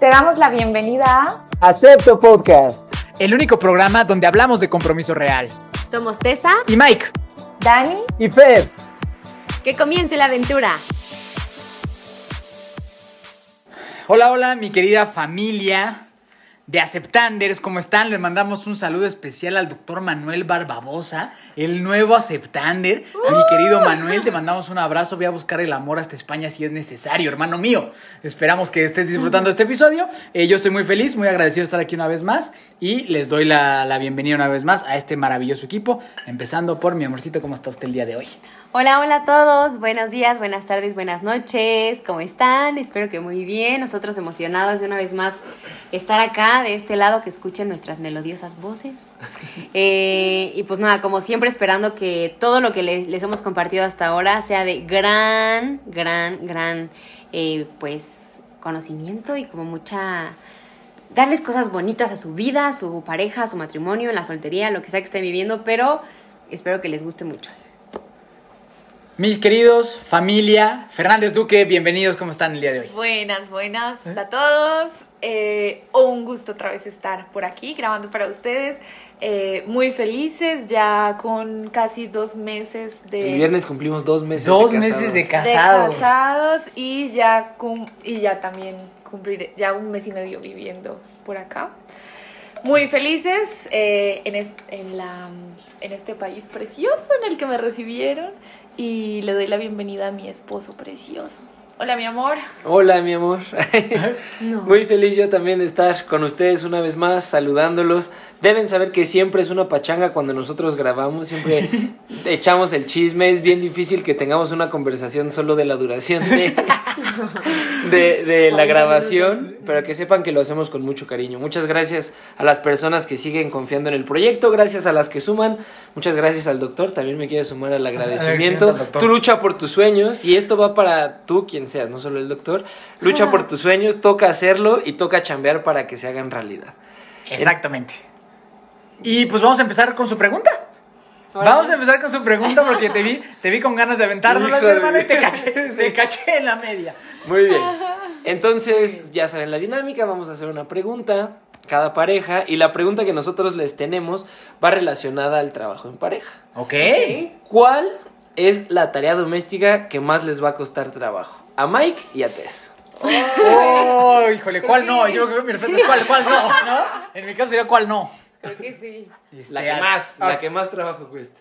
Te damos la bienvenida a Acepto Podcast, el único programa donde hablamos de compromiso real. Somos Tessa Y Mike, Dani. y Fer. Que comience la aventura. hola, hola, mi querida familia de Aceptanders, ¿cómo están? Les mandamos un saludo especial al doctor Manuel Barbabosa, el nuevo Aceptander. Mi querido Manuel, te mandamos un abrazo. Voy a buscar el amor hasta España si es necesario, hermano mío. Esperamos que estés disfrutando este episodio. Eh, yo estoy muy feliz, muy agradecido de estar aquí una vez más y les doy la, la bienvenida una vez más a este maravilloso equipo, empezando por mi amorcito, ¿cómo está usted el día de hoy? Hola, hola a todos. Buenos días, buenas tardes, buenas noches. ¿Cómo están? Espero que muy bien. Nosotros emocionados de una vez más estar acá, de este lado, que escuchen nuestras melodiosas voces. Eh, y pues nada, como siempre esperando que todo lo que les, les hemos compartido hasta ahora sea de gran, gran, gran, eh, pues, conocimiento y como mucha... Darles cosas bonitas a su vida, a su pareja, a su matrimonio, en la soltería, lo que sea que estén viviendo, pero espero que les guste mucho. Mis queridos, familia, Fernández Duque, bienvenidos, ¿cómo están el día de hoy? Buenas, buenas a todos. Eh, un gusto otra vez estar por aquí grabando para ustedes. Eh, muy felices, ya con casi dos meses de, El viernes cumplimos dos meses. Dos de meses de de casados. casados y ya, cum- y ya también cumplir ya un mes y medio viviendo por acá. Muy felices eh, en, es- en, la, en este país precioso en el que me recibieron y le doy la bienvenida a mi esposo precioso. Hola, mi amor. Hola, mi amor. Muy feliz yo también de estar con ustedes una vez más, saludándolos. Deben saber que siempre es una pachanga cuando nosotros grabamos, siempre echamos el chisme. Es bien difícil que tengamos una conversación solo de la duración de, de, de la grabación, pero que sepan que lo hacemos con mucho cariño. Muchas gracias a las personas que siguen confiando en el proyecto, gracias a las que suman, muchas gracias al doctor, también me quiere sumar al agradecimiento. Tú lucha por tus sueños y esto va para tú, quien seas, no solo el doctor. Lucha por tus sueños, toca hacerlo y toca chambear para que se hagan realidad. Exactamente. Y pues vamos a empezar con su pregunta. Vamos a empezar con su pregunta porque te vi, te vi con ganas de aventarnos, Hijo mi hermano, y te caché, te caché en la media. Muy bien. Entonces, ya saben la dinámica, vamos a hacer una pregunta cada pareja y la pregunta que nosotros les tenemos va relacionada al trabajo en pareja. Ok. ¿Cuál es la tarea doméstica que más les va a costar trabajo? A Mike y a Tess. Oh, híjole, ¿cuál no? Yo creo que mi respuesta es cuál, cuál no, ¿no? En mi caso sería cuál no. Creo que sí. La Este, que más, ah, la que más trabajo cuesta.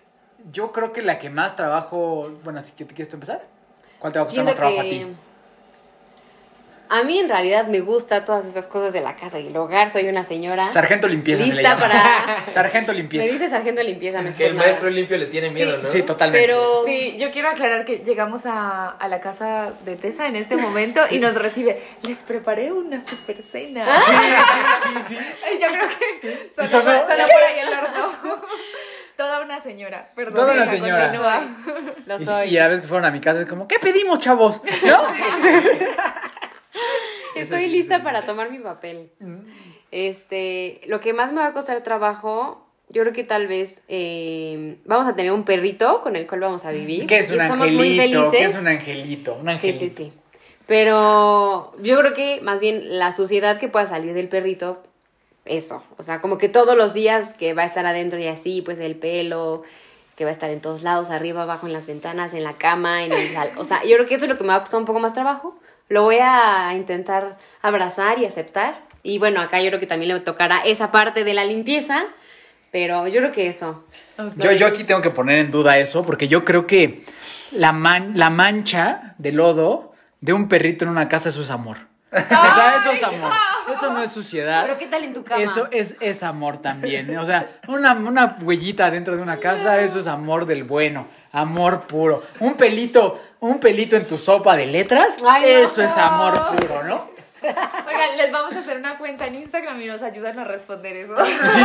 Yo creo que la que más trabajo. Bueno, si quieres tú empezar. ¿Cuál te va a costar más trabajo a ti? A mí en realidad me gusta todas esas cosas de la casa y el hogar. Soy una señora Sargento limpieza. se le lista llama. para. Sargento Me limpieza. dice sargento de limpieza, no es Que el nada. maestro limpio le tiene miedo, ¿no? Sí, totalmente. Pero Sí, yo quiero aclarar que llegamos a, a la casa de Tessa en este momento y nos recibe. Les preparé una super cena. Sí, sí, sí. Ay, Yo creo que sonó, sonó- sonó por ahí el horno. Toda una señora, perdón. Toda una hija, señora. continúa. lo Y, soy. y a la vez que fueron a mi casa es como, ¿qué pedimos, chavos? ¿No? Estoy lista para tomar mi papel. Este, lo que más me va a costar trabajo, yo creo que tal vez eh, vamos a tener un perrito con el cual vamos a vivir. ¿Qué es Y un estamos muy angelito? ¿Qué felices. es un angelito? Un Sí, angelito. sí, sí. Pero yo creo que más bien la suciedad que pueda salir del perrito, eso. O sea, como que todos los días que va a estar adentro y así, pues el pelo, que va a estar en todos lados, arriba, abajo, en las ventanas, en la cama, en el... O sea, yo creo que eso es lo que me va a costar un poco más trabajo. Lo voy a intentar abrazar y aceptar. Y bueno, acá yo creo que también le tocará esa parte de la limpieza, pero yo creo que eso. Yo, yo aquí tengo que poner en duda eso, porque yo creo que la, man- la mancha de lodo de un perrito en una casa, eso es amor. O sea, eso es amor. Eso no es suciedad. Pero ¿qué tal en tu cama? Eso es, es amor también. O sea, una, una huellita dentro de una casa, eso es amor del bueno. Amor puro. Un pelito, un pelito en tu sopa de letras, Ay, no. eso es amor puro, ¿no? Oigan, les vamos a hacer una cuenta en Instagram y nos ayudan a responder eso. Sí, sí.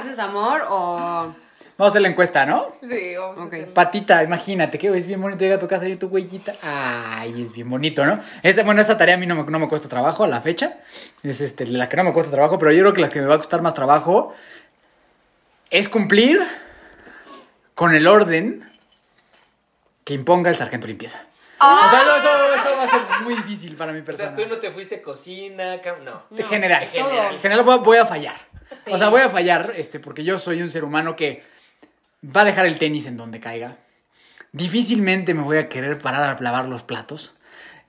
¿Eso es amor o...? Vamos a hacer la encuesta, ¿no? Sí, vamos a Ok. hacerlo. Patita, imagínate que es bien bonito llega a tu casa y tu huellita. Ay, es bien bonito, ¿no? Esa, bueno, esa tarea a mí no me, no me cuesta trabajo a la fecha. Es este, la que no me cuesta trabajo, pero yo creo que la que me va a costar más trabajo es cumplir con el orden que imponga el sargento limpieza. O sea, eso, eso- eso va a ser muy difícil para mi O persona. sea, tú no te fuiste cocina, no. En general, general voy a, voy a fallar. O sea, voy a fallar, este, porque yo soy un ser humano que va a dejar el tenis en donde caiga. Difícilmente me voy a querer parar a lavar los platos.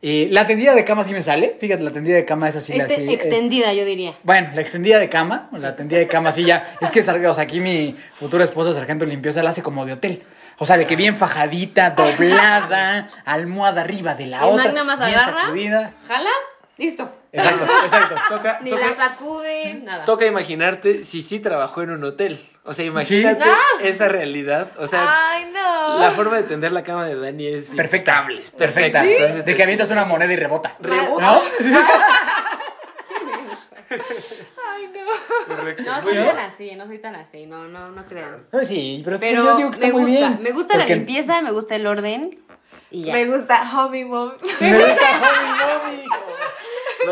Eh, la tendida de cama sí me sale. Fíjate, la tendida de cama es así. Este, así, eh, extendida, yo diría. bueno, la extendida de cama, la tendida de cama sí ya. Es que, o sea, aquí mi futura esposa, sargento limpieza, la hace como de hotel. O sea, de que bien fajadita, doblada, almohada arriba de la El otra. Magna más bien agarra. sacudida. Jala, listo. Exacto, exacto. Toca, Ni toca- la sacude, nada. Toca imaginarte si sí trabajó en un hotel. O sea, imagínate Sí. esa realidad. O sea, Ay, no. la forma de tender la cama de Dani es Perfecta. Perfecta. Entonces, De que avientas una moneda y rebota. Rebota. ¿No? Ay, no. Correcto. No soy tan así, no soy tan así, no, no, no crean. Sí, pero, Pero yo digo que está me muy gusta, bien. me gusta Porque la limpieza, me gusta el orden y ya. Me gusta Homie Mom. Me gusta Homie Mommy.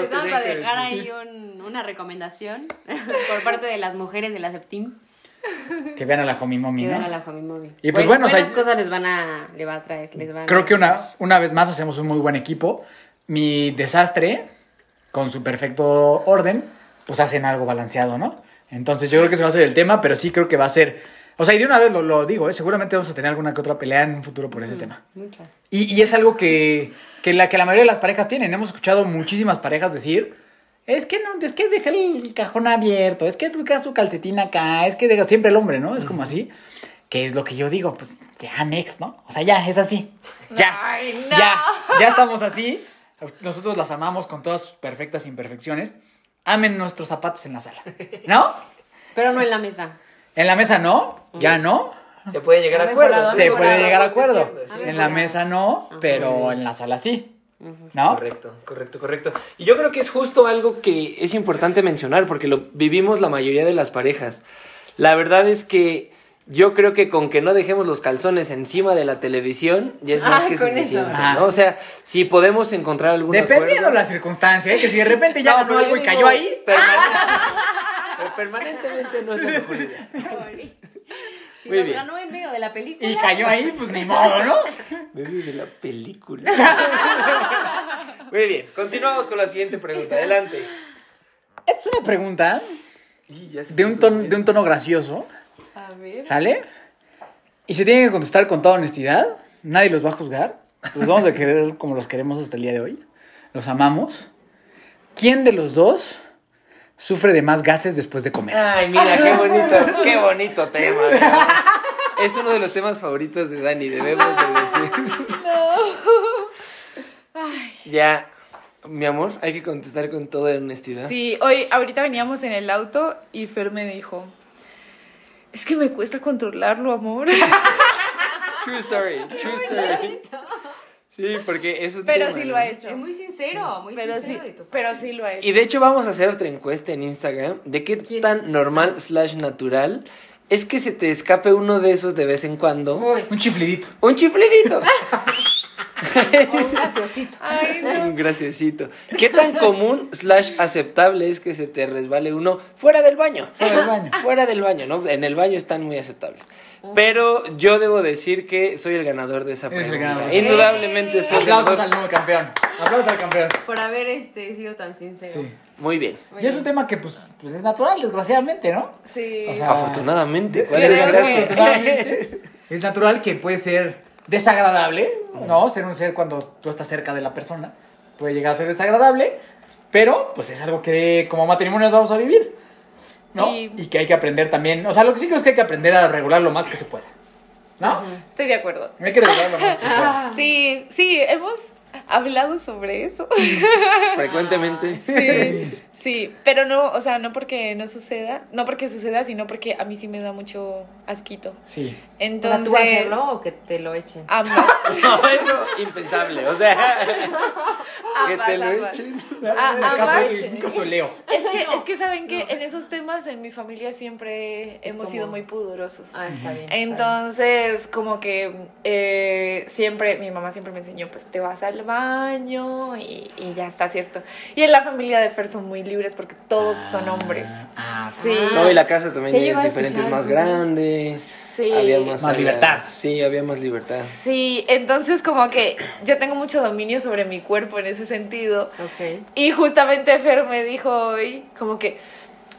Les vamos a dejar ahí un- una recomendación por parte de las mujeres de la Septim Que vean a la Homie Mommy, que ¿no? vean a la Home Movie. Y pues bueno, o sea, buenas cosas les van a, le va a traer, les van a Creo que una, una vez más hacemos un muy buen equipo. Mi desastre, con su perfecto orden, pues hacen algo balanceado, ¿no? Entonces yo creo que ese va a ser el tema, pero sí creo que va a ser... O sea, y de una vez lo, lo digo, ¿eh? seguramente vamos a tener alguna que otra pelea en un futuro por ese tema. Muchas. Y, y es algo que, que, la, que la mayoría de las parejas tienen. Hemos escuchado muchísimas parejas decir, es que no, es que deja el cajón abierto, es que deja su calcetín acá, es que deja siempre el hombre, ¿no? Es como así. Que es lo que yo digo, pues ya next, ¿no? O sea, ya, es así. Ya, Ay, no. ya, ya estamos así. Nosotros las amamos con todas sus perfectas imperfecciones. Amen nuestros zapatos en la sala, ¿no? Pero no en la mesa. En la mesa no, ya no. Se puede llegar a acuerdo. Se puede llegar a acuerdo. En la mesa no, pero en la sala sí. ¿No? Correcto, correcto, correcto. Y yo creo que es justo algo que es importante mencionar porque lo vivimos la mayoría de las parejas. La verdad es que yo creo que con que no dejemos los calzones encima de la televisión ya es más Ah, que suficiente, eso. ¿no? O sea, si podemos encontrar algún Dependiendo acuerdo- la circunstancia, ¿eh? que si de repente ya ganó pero algo y digo cayó ahí. permanente- pero permanentemente no es la mejor idea. Si Muy nos bien. ganó en medio de la película. Y cayó ahí, pues ni modo, ¿no? Medio de la película. Muy bien, continuamos con la siguiente pregunta. Adelante. Es una pregunta de un, tono, de un tono gracioso, A ver. ¿sale? Y se tienen que contestar con toda honestidad. Nadie los va a juzgar. Los vamos a querer como los queremos hasta el día de hoy. Los amamos. ¿Quién de los dos sufre de más gases después de comer? Ay, mira, qué bonito, qué bonito tema. Es uno de los temas favoritos de Dani, debemos de decir. Ya, mi amor, hay que contestar con toda honestidad. Sí, hoy, ahorita veníamos en el auto y Fer me dijo, es que me cuesta controlarlo, amor. True story, true story. Sí, porque eso Pero sí lo ha hecho. Es muy sincero, muy Pero sí, sincero de tu pero sí lo ha hecho. Y de hecho vamos a hacer otra encuesta en Instagram de qué tan normal slash natural es que se te escape uno de esos de vez en cuando. Uy, Un chiflidito. Un chiflidito. un gaseosito. Ay, no. Un graciosito. ¿Qué tan común slash aceptable es que se te resbale uno fuera del baño? Fuera del baño. Fuera del baño, ¿no? En el baño están muy aceptables. Pero yo debo decir que soy el ganador de esa Eres el pregunta. ganador. Indudablemente soy el Aplausos ganador. al nuevo campeón. Aplausos al campeón. Por haber este, sido tan sincero. Sí. Muy bien. Y es un tema que, pues, pues es natural, desgraciadamente, ¿no? Sí. O sea, Afortunadamente, ¿cuál desgracia? Afortunadamente, es natural que puede ser desagradable, ¿no? Ser un ser cuando tú estás cerca de la persona puede llegar a ser desagradable, pero pues es algo que como matrimonios vamos a vivir, ¿no? Sí. Y que hay que aprender también, o sea, lo que sí creo es que hay que aprender a regular lo más que se pueda, ¿no? Estoy de acuerdo. Hay que regular lo más que se pueda. Sí, sí, hemos hablado sobre eso. Frecuentemente. Sí, sí, pero no, o sea, no porque no suceda, no porque suceda, sino porque a mí sí me da mucho asquito. Sí. O sea, Entonces, tú hacerlo o que te lo echen. ambas, No, eso impensable. O sea, que ambas, te lo ambas. echen. Ah, un caso Leo. Es que, es que saben que en esos temas en mi familia siempre hemos como- sido muy pudorosos. Ah, está bien. está Entonces, como que eh, siempre, mi mamá siempre me enseñó, pues te vas al baño y, y ya está, ¿cierto? Y en la familia de Fer son muy libres porque todos son hombres. Ah, Sí. No, y la casa también ya es diferente, es más ¿no? Sí. había más, Más había- libertad. Sí, había más libertad. Sí, entonces como que yo tengo mucho dominio sobre mi cuerpo en ese sentido. Y justamente Fer me dijo hoy como que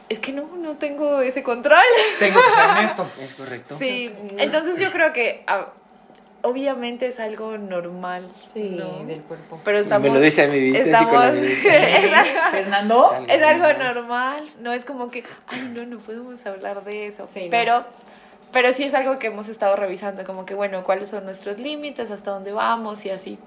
es que no, no tengo ese control. Tengo que ser honesto. Es correcto. Sí, entonces yo creo que ah, obviamente es algo normal. Sí, ¿no? del cuerpo. Pero estamos... Me lo dice a mi vista, Estamos... Fernando. Es algo normal, no es como que, ay, no, no podemos hablar de eso. Sí, no. Pero, sí es algo que hemos estado revisando, como que, bueno, cuáles son nuestros límites, hasta dónde vamos y así.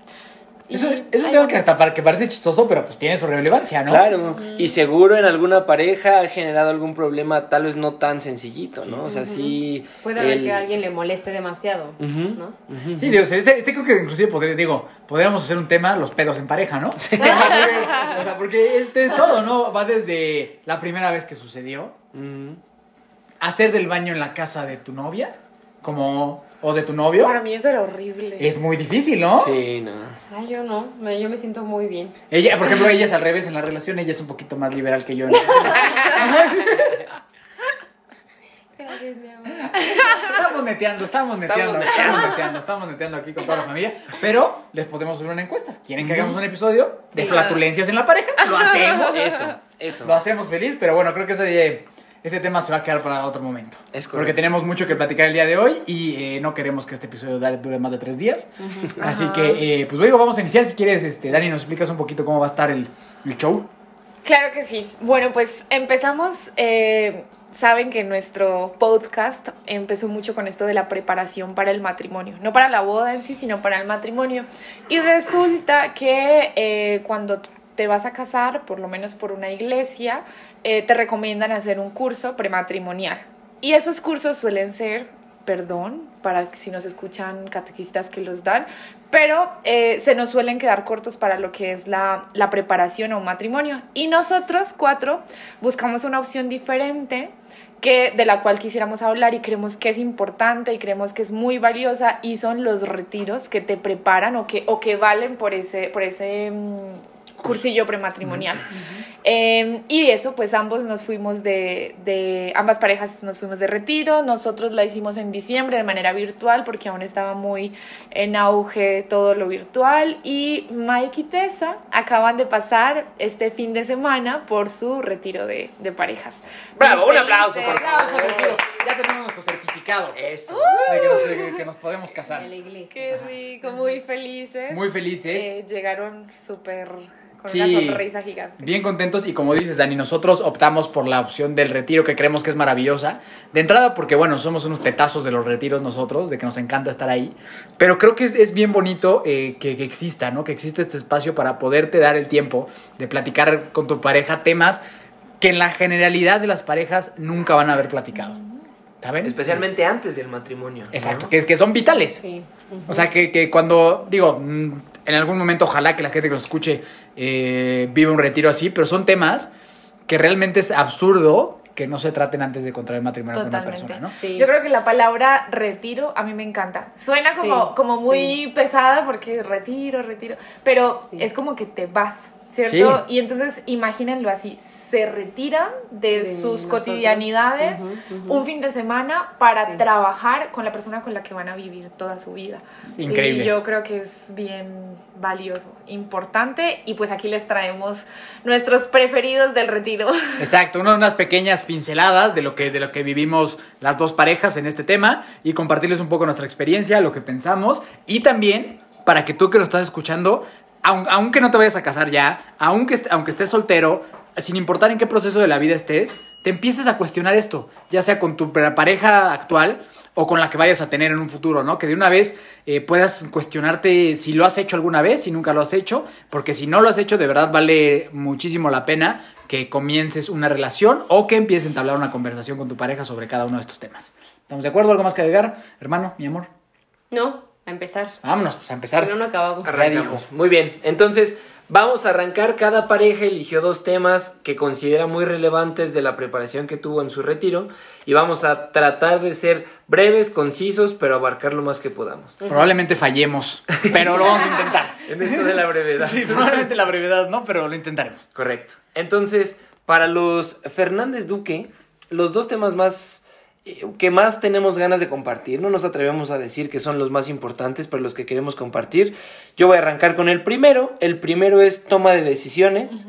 Y Eso es un tema que hasta para- que parece chistoso, pero pues tiene su relevancia, ¿no? Claro, y seguro en alguna pareja ha generado algún problema, tal vez no tan sencillito, ¿no? O sea, sí. Puede haber el- que a alguien le moleste demasiado, Ujú, ¿no? ujú. Sí, Dios, este, este creo que inclusive podría, digo, podríamos hacer un tema, los pedos en pareja, ¿no? o sea, porque este es todo, ¿no? Va desde la primera vez que sucedió. Hacer del baño en la casa de tu novia, como, o de tu novio, Para mí eso era horrible. es muy difícil, ¿no? Sí, no. Ay, yo no, me- yo me siento muy bien. Ella, por ejemplo, ella es al revés en la relación, ella es un poquito más liberal que yo. Gracias, mi amor. Estamos neteando, estamos neteando, Estamos estamos neteando, estamos neteando aquí con toda la familia. Pero les podemos subir una encuesta. ¿Quieren que hagamos un episodio de Sí. flatulencias en la pareja? Lo hacemos. Eso, eso. Lo hacemos feliz, pero bueno, creo que ese, ese tema se va a quedar para otro momento. Es correcto. Porque tenemos mucho que platicar el día de hoy y eh, no queremos que este episodio dure más de tres días. Así que, eh, pues luego vamos a iniciar. Si quieres, este, Dani, nos explicas un poquito cómo va a estar el, el show. Claro que sí. Bueno, pues empezamos. eh, saben que nuestro podcast empezó mucho con esto de la preparación para el matrimonio. No para la boda en sí, sino para el matrimonio. Y resulta que eh, cuando te vas a casar, por lo menos por una iglesia, eh, te recomiendan hacer un curso prematrimonial. Y esos cursos suelen ser, perdón, para si nos escuchan catequistas que los dan, pero eh, se nos suelen quedar cortos para lo que es la, la preparación a un matrimonio. Y nosotros cuatro buscamos una opción diferente que de la cual quisiéramos hablar y creemos que es importante y creemos que es muy valiosa y son los retiros que te preparan o que, o que valen por ese, por ese mm, cursillo prematrimonial. Eh, y eso, pues ambos nos fuimos de, de, ambas parejas nos fuimos de retiro, nosotros la hicimos en diciembre de manera virtual porque aún estaba muy en auge todo lo virtual y Mike y Tessa acaban de pasar este fin de semana por su retiro de, de parejas. Bravo, Muy un aplauso, por favor. Ya tenemos nuestro certificado Eso. de, que nos, de que nos podemos casar. De la iglesia. Qué rico, muy felices. Muy felices. Eh, llegaron súper con Sí. una sonrisa gigante. Bien contentos y como dices Dani, nosotros optamos por la opción del retiro que creemos que es maravillosa. De entrada porque bueno, somos unos tetazos de los retiros nosotros, de que nos encanta estar ahí. Pero creo que es, es bien bonito eh, que, que exista, ¿no? Que exista este espacio para poderte dar el tiempo de platicar con tu pareja temas que en la generalidad de las parejas nunca van a haber platicado. ¿Saben? Especialmente antes del matrimonio. ¿no? Exacto, que, que son vitales. Sí. O sea, que, que cuando, digo, mm, en algún momento ojalá que la gente que nos escuche eh, viva un retiro así, pero son temas que realmente es absurdo que no se traten antes de contraer matrimonio con una persona, ¿no? Sí. Yo creo que la palabra retiro a mí me encanta. Suena como, Sí, como muy pesada porque retiro, retiro, pero Sí. es como que te vas, ¿cierto? Sí. Y entonces imagínenlo así, se retiran de, De sus nosotros. cotidianidades un fin de semana para Sí. trabajar con la persona con la que van a vivir toda su vida. Sí, Increíble. yo creo que es bien valioso, importante y pues aquí les traemos nuestros preferidos del retiro. Exacto, una- unas pequeñas pinceladas de lo, que, de lo que vivimos las dos parejas en este tema y compartirles un poco nuestra experiencia, lo que pensamos y también para que tú que lo estás escuchando, aunque no te vayas a casar ya, aunque, aunque estés soltero, sin importar en qué proceso de la vida estés, te empieces a cuestionar esto, ya sea con tu pareja actual o con la que vayas a tener en un futuro, ¿no? Que de una vez eh, puedas cuestionarte si lo has hecho alguna vez, si nunca lo has hecho, porque si no lo has hecho, de verdad vale muchísimo la pena que comiences una relación o que empieces a entablar una conversación con tu pareja sobre cada uno de estos temas. ¿Estamos de acuerdo? ¿Algo más que agregar? Hermano, mi amor. No, a empezar. Vámonos, pues a empezar. Si no, no acabamos. Ya Arrancamos. Muy bien. Entonces, vamos a arrancar. Cada pareja eligió dos temas que considera muy relevantes de la preparación que tuvo en su retiro. Y vamos a tratar de ser breves, concisos, pero abarcar lo más que podamos. Probablemente fallemos, pero lo vamos a intentar. En eso de la brevedad. Sí, probablemente la brevedad, ¿no? Pero lo intentaremos. Correcto. Entonces, para los Fernández Duque, los dos temas más que más tenemos ganas de compartir. No nos atrevemos a decir que son los más importantes, pero los que queremos compartir. Yo voy a arrancar con el primero. El primero es toma de decisiones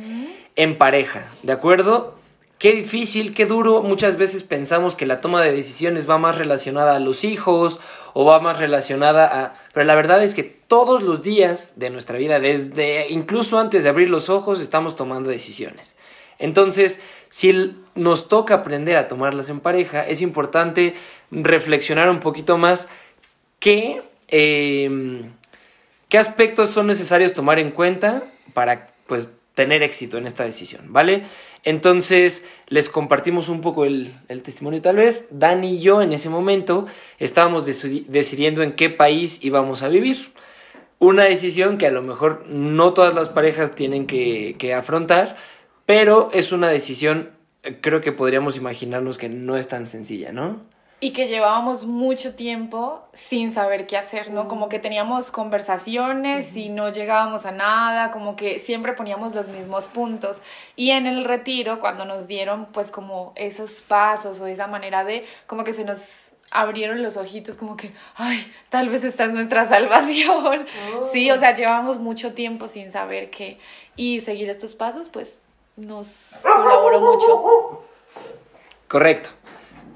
en pareja, ¿de acuerdo? Qué difícil, qué duro. Muchas veces pensamos que la toma de decisiones va más relacionada a los hijos o va más relacionada a... Pero la verdad es que todos los días de nuestra vida, desde incluso antes de abrir los ojos, estamos tomando decisiones. Entonces, si nos toca aprender a tomarlas en pareja, es importante reflexionar un poquito más qué, em, qué aspectos son necesarios tomar en cuenta para pues, tener éxito en esta decisión, ¿vale? Entonces les compartimos un poco el, testimonio tal vez. Dani y yo en ese momento estábamos decidiendo en qué país íbamos a vivir. Una decisión que a lo mejor no todas las parejas tienen que, que afrontar, pero es una decisión, creo que podríamos imaginarnos que no es tan sencilla, ¿no? y que llevábamos mucho tiempo sin saber qué hacer, ¿no? Como que teníamos conversaciones y no llegábamos a nada, como que siempre poníamos los mismos puntos. Y en el retiro, cuando nos dieron pues como esos pasos o esa manera de, como que se nos abrieron los ojitos como que, ay, tal vez esta es nuestra salvación. Sí, o sea, llevamos mucho tiempo sin saber qué. Y seguir estos pasos pues nos colaboró mucho. Correcto.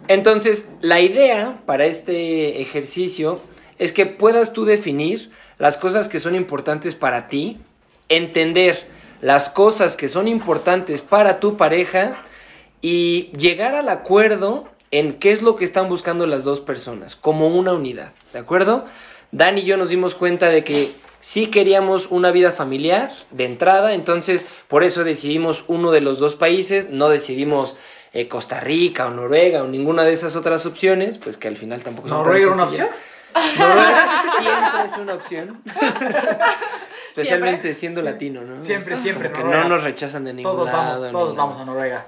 Entonces, la idea para este ejercicio es que puedas tú definir las cosas que son importantes para ti, entender las cosas que son importantes para tu pareja y llegar al acuerdo en qué es lo que están buscando las dos personas, como una unidad, ¿de acuerdo? Dan y yo nos dimos cuenta de que sí queríamos una vida familiar de entrada, entonces por eso decidimos uno de los dos países, no decidimos eh, Costa Rica o Noruega o ninguna de esas otras opciones, pues que al final tampoco son ¿Noruega era una opción? Noruega siempre es una opción. Especialmente siendo latino, ¿no? Siempre, siempre. Porque no nos rechazan de ningún todos lado. Vamos, todos vamos a Noruega.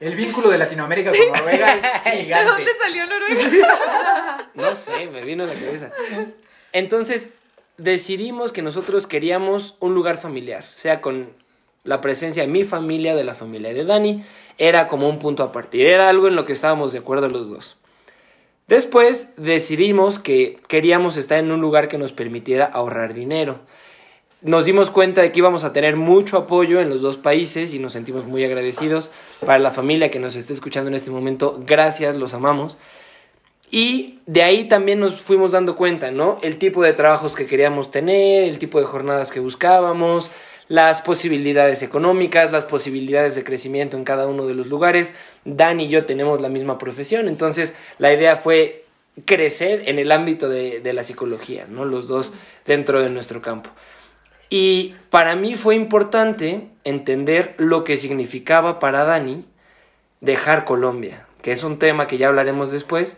El vínculo de Latinoamérica con Noruega es gigante. ¿De dónde salió Noruega? No sé, me vino a la cabeza. Entonces, decidimos que nosotros queríamos un lugar familiar, sea con la presencia de mi familia, de la familia de Dani, era como un punto a partir, era algo en lo que estábamos de acuerdo los dos. Después decidimos que queríamos estar en un lugar que nos permitiera ahorrar dinero. Nos dimos cuenta de que íbamos a tener mucho apoyo en los dos países y nos sentimos muy agradecidos. Para la familia que nos esté escuchando en este momento, gracias, los amamos. Y de ahí también nos fuimos dando cuenta, ¿no? El tipo de trabajos que queríamos tener, el tipo de jornadas que buscábamos, las posibilidades económicas, las posibilidades de crecimiento en cada uno de los lugares. Dan y yo tenemos la misma profesión, entonces la idea fue crecer en el ámbito de, la psicología, ¿no? Los dos dentro de nuestro campo. Y para mí fue importante entender lo que significaba para Dani dejar Colombia, que es un tema que ya hablaremos después,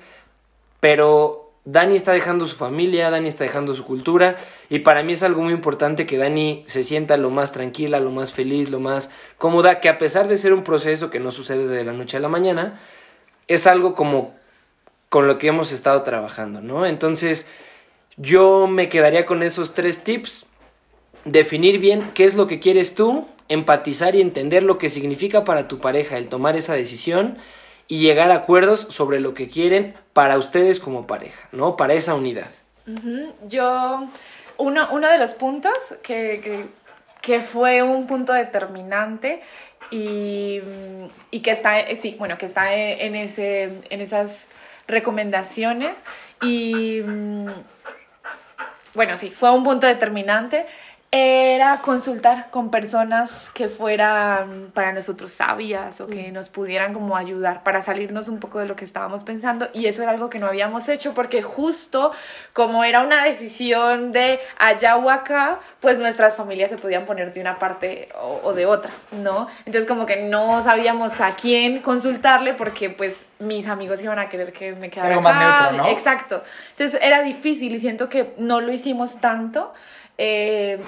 pero Dani está dejando su familia, Dani está dejando su cultura y para mí es algo muy importante que Dani se sienta lo más tranquila, lo más feliz, lo más cómoda, que a pesar de ser un proceso que no sucede de la noche a la mañana, es algo como con lo que hemos estado trabajando, ¿no? Entonces, yo me quedaría con esos tres tips. Definir bien qué es lo que quieres tú, empatizar y entender lo que significa para tu pareja el tomar esa decisión y llegar a acuerdos sobre lo que quieren para ustedes como pareja, ¿no? Para esa unidad. Yo, uno, uno, de los puntos que, que, fue un punto determinante y, y, que está, sí, bueno, que está en, ese, en esas recomendaciones y, bueno, sí, fue un punto determinante era consultar con personas que fueran para nosotros sabias o que mm. nos pudieran como ayudar para salirnos un poco de lo que estábamos pensando y eso era algo que no habíamos hecho porque justo como era una decisión de allá o acá, pues nuestras familias se podían poner de una parte o, de otra, ¿no? Entonces como que no sabíamos a quién consultarle porque pues mis amigos iban a querer que me quedara acá. ¿no? Exacto. Entonces era difícil y siento que no lo hicimos tanto. Eh,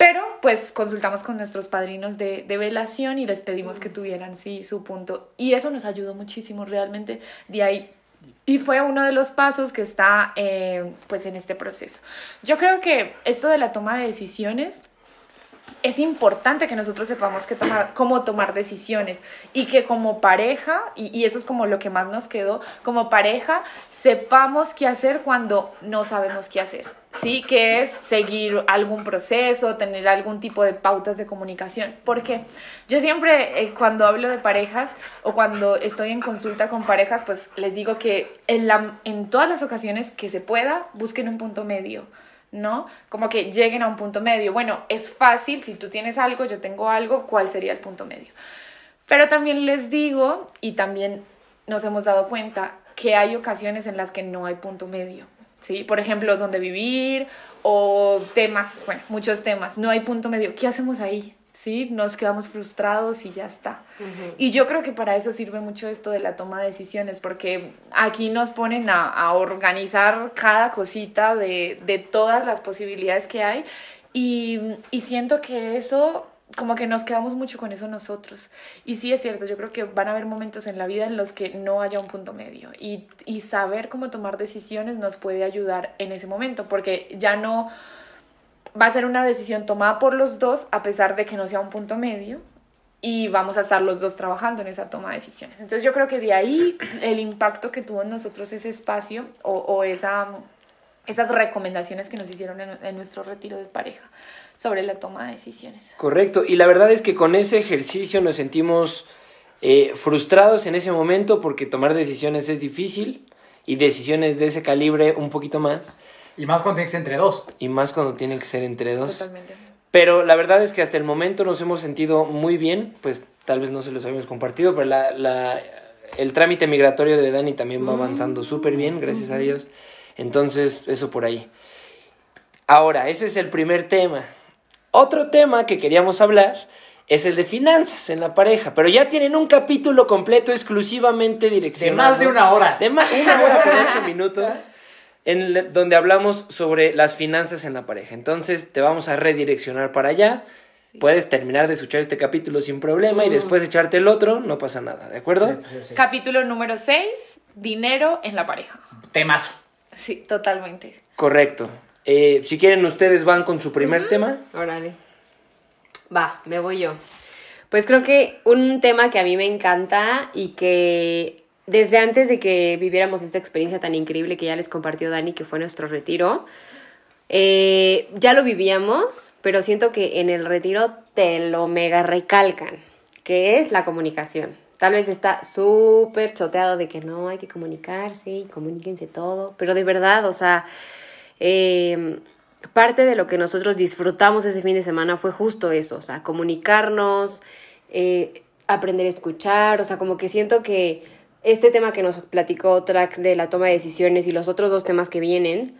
pero pues consultamos con nuestros padrinos de, velación y les pedimos que tuvieran sí su punto. Y eso nos ayudó muchísimo realmente de ahí. Y fue uno de los pasos que está eh, pues en este proceso. Yo creo que esto de la toma de decisiones es importante que nosotros sepamos que tomar, cómo tomar decisiones y que como pareja, y, y, eso es como lo que más nos quedó, como pareja sepamos qué hacer cuando no sabemos qué hacer, ¿sí? Que es seguir algún proceso, tener algún tipo de pautas de comunicación. Porque yo siempre eh, cuando hablo de parejas o cuando estoy en consulta con parejas, pues les digo que en, todas las ocasiones que se pueda, busquen un punto medio ¿no? Como que lleguen a un punto medio. Bueno, es fácil, si tú tienes algo, yo tengo algo, ¿cuál sería el punto medio? Pero también les digo, y también nos hemos dado cuenta, que hay ocasiones en las que no hay punto medio, ¿sí? Por ejemplo, dónde vivir o temas, bueno, muchos temas, no hay punto medio. ¿Qué hacemos ahí? ¿sí? Nos quedamos frustrados y ya está. Y yo creo que para eso sirve mucho esto de la toma de decisiones, porque aquí nos ponen a, organizar cada cosita de, todas las posibilidades que hay y, siento que eso como que nos quedamos mucho con eso nosotros. Y sí es cierto, yo creo que van a haber momentos en la vida en los que no haya un punto medio. Y, y saber cómo tomar decisiones nos puede ayudar en ese momento, porque ya no va a ser una decisión tomada por los dos a pesar de que no sea un punto medio y vamos a estar los dos trabajando en esa toma de decisiones. Entonces yo creo que de ahí el impacto que tuvo en nosotros ese espacio o, o esa, esas recomendaciones que nos hicieron en, nuestro retiro de pareja sobre la toma de decisiones. Correcto, y la verdad es que con ese ejercicio nos sentimos eh, frustrados en ese momento porque tomar decisiones es difícil y decisiones de ese calibre un poquito más. Y más cuando tiene que ser entre dos. Y más cuando tiene que ser entre dos. Totalmente. Pero la verdad es que hasta el momento nos hemos sentido muy bien, pues tal vez no se los habíamos compartido, pero la, la, el trámite migratorio de Dani también va avanzando súper bien, gracias a Dios. Entonces, eso por ahí. Ahora, ese es el primer tema. Otro tema que queríamos hablar es el de finanzas en la pareja, pero ya tienen un capítulo completo exclusivamente direccionado. De más de una hora. De más, una hora con ocho minutos en donde hablamos sobre las finanzas en la pareja. Entonces te vamos a redireccionar para allá. Puedes terminar de escuchar este capítulo sin problema y después echarte el otro, no pasa nada, ¿de acuerdo? capítulo número 6, dinero en la pareja. Temazo. Sí, totalmente. Correcto. Eh, si quieren, ustedes van con su primer tema. Órale. Va, me voy yo. Pues creo que un tema que a mí me encanta y que desde antes de que viviéramos esta experiencia tan increíble que ya les compartió Dani, que fue nuestro retiro, eh, ya lo vivíamos, pero siento que en el retiro te lo mega recalcan, que es la comunicación. Tal vez está súper choteado de que no hay que comunicarse y comuníquense todo, pero de verdad, o sea, em, parte de lo que nosotros disfrutamos ese fin de semana fue justo eso, o sea, comunicarnos, eh, aprender a escuchar, o sea, como que siento que este tema que nos platicó Track de la toma de decisiones y los otros dos temas que vienen,